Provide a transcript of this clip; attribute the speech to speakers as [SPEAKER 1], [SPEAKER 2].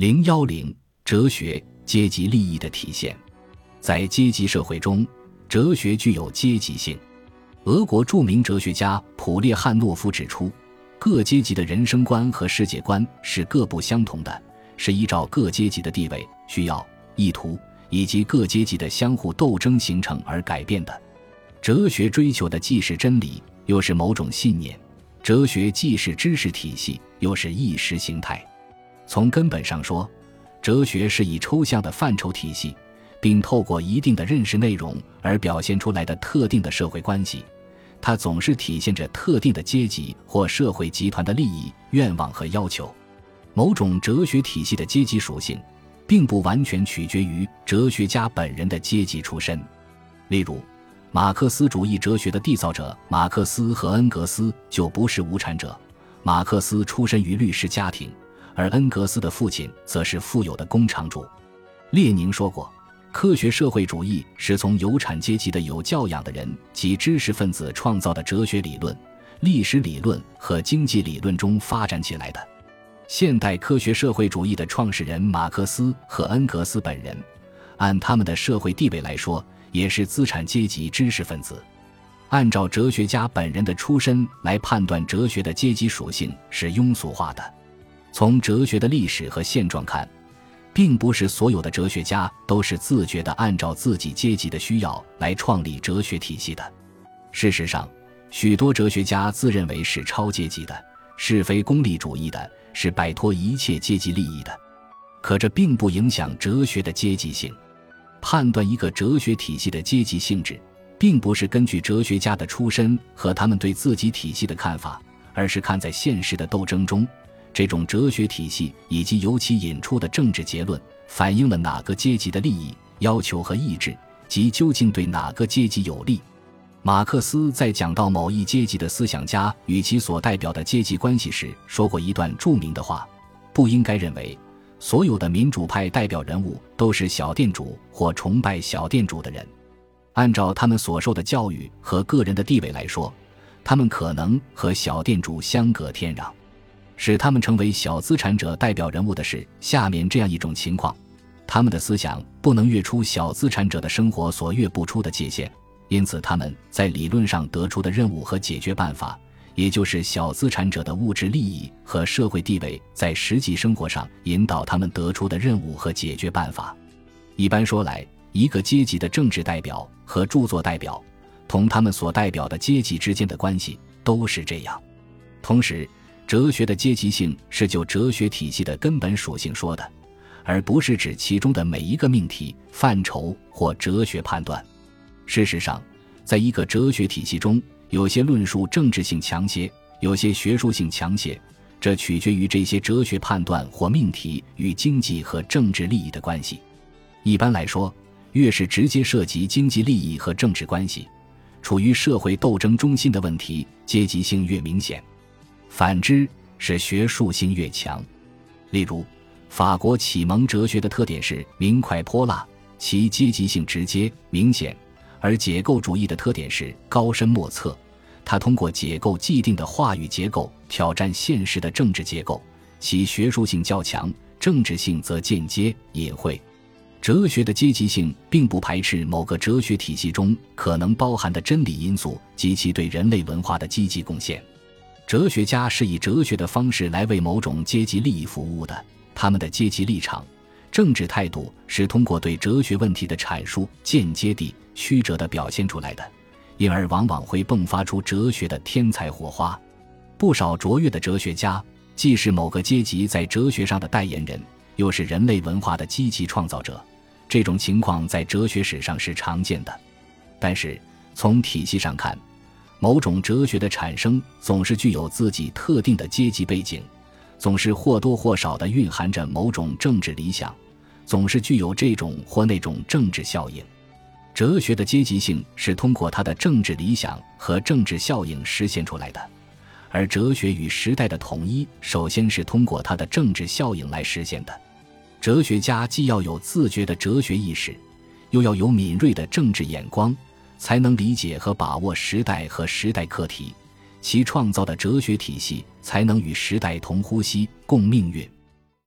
[SPEAKER 1] 零幺零，哲学阶级利益的体现，在阶级社会中，哲学具有阶级性。俄国著名哲学家普列汉诺夫指出，各阶级的人生观和世界观是各不相同的，是依照各阶级的地位、需要、意图以及各阶级的相互斗争形成而改变的。哲学追求的既是真理，又是某种信念；哲学既是知识体系，又是意识形态。从根本上说，哲学是以抽象的范畴体系，并透过一定的认识内容而表现出来的特定的社会关系。它总是体现着特定的阶级或社会集团的利益、愿望和要求。某种哲学体系的阶级属性，并不完全取决于哲学家本人的阶级出身。例如，马克思主义哲学的缔造者马克思和恩格斯就不是无产者。马克思出身于律师家庭。而恩格斯的父亲则是富有的工厂主。列宁说过：“科学社会主义是从有产阶级的有教养的人及知识分子创造的哲学理论、历史理论和经济理论中发展起来的。”现代科学社会主义的创始人马克思和恩格斯本人，按他们的社会地位来说，也是资产阶级知识分子。按照哲学家本人的出身来判断哲学的阶级属性是庸俗化的。从哲学的历史和现状看，并不是所有的哲学家都是自觉地按照自己阶级的需要来创立哲学体系的。事实上，许多哲学家自认为是超阶级的，是非功利主义的，是摆脱一切阶级利益的。可这并不影响哲学的阶级性。判断一个哲学体系的阶级性质，并不是根据哲学家的出身和他们对自己体系的看法，而是看在现实的斗争中。这种哲学体系以及由其引出的政治结论，反映了哪个阶级的利益、要求和意志，及究竟对哪个阶级有利。马克思在讲到某一阶级的思想家与其所代表的阶级关系时，说过一段著名的话：“不应该认为所有的民主派代表人物都是小店主或崇拜小店主的人。按照他们所受的教育和个人的地位来说，他们可能和小店主相隔天壤。”使他们成为小资产者代表人物的是下面这样一种情况：他们的思想不能越出小资产者的生活所越不出的界限，因此他们在理论上得出的任务和解决办法，也就是小资产者的物质利益和社会地位，在实际生活上引导他们得出的任务和解决办法。一般说来，一个阶级的政治代表和著作代表，同他们所代表的阶级之间的关系都是这样。同时，哲学的阶级性是就哲学体系的根本属性说的，而不是指其中的每一个命题、范畴或哲学判断。事实上，在一个哲学体系中，有些论述政治性强些，有些学术性强些，这取决于这些哲学判断或命题与经济和政治利益的关系。一般来说，越是直接涉及经济利益和政治关系、处于社会斗争中心的问题，阶级性越明显。反之，是学术性越强。例如，法国启蒙哲学的特点是明快泼辣，其阶级性直接明显；而解构主义的特点是高深莫测，它通过解构既定的话语结构，挑战现实的政治结构，其学术性较强，政治性则间接隐晦。哲学的阶级性并不排斥某个哲学体系中可能包含的真理因素及其对人类文化的积极贡献。哲学家是以哲学的方式来为某种阶级利益服务的，他们的阶级立场、政治态度是通过对哲学问题的阐述间接地、曲折地表现出来的，因而往往会迸发出哲学的天才火花。不少卓越的哲学家既是某个阶级在哲学上的代言人，又是人类文化的积极创造者。这种情况在哲学史上是常见的，但是从体系上看。某种哲学的产生总是具有自己特定的阶级背景，总是或多或少地蕴含着某种政治理想，总是具有这种或那种政治效应。哲学的阶级性是通过它的政治理想和政治效应实现出来的，而哲学与时代的统一首先是通过它的政治效应来实现的。哲学家既要有自觉的哲学意识，又要有敏锐的政治眼光。才能理解和把握时代和时代课题，其创造的哲学体系才能与时代同呼吸共命运。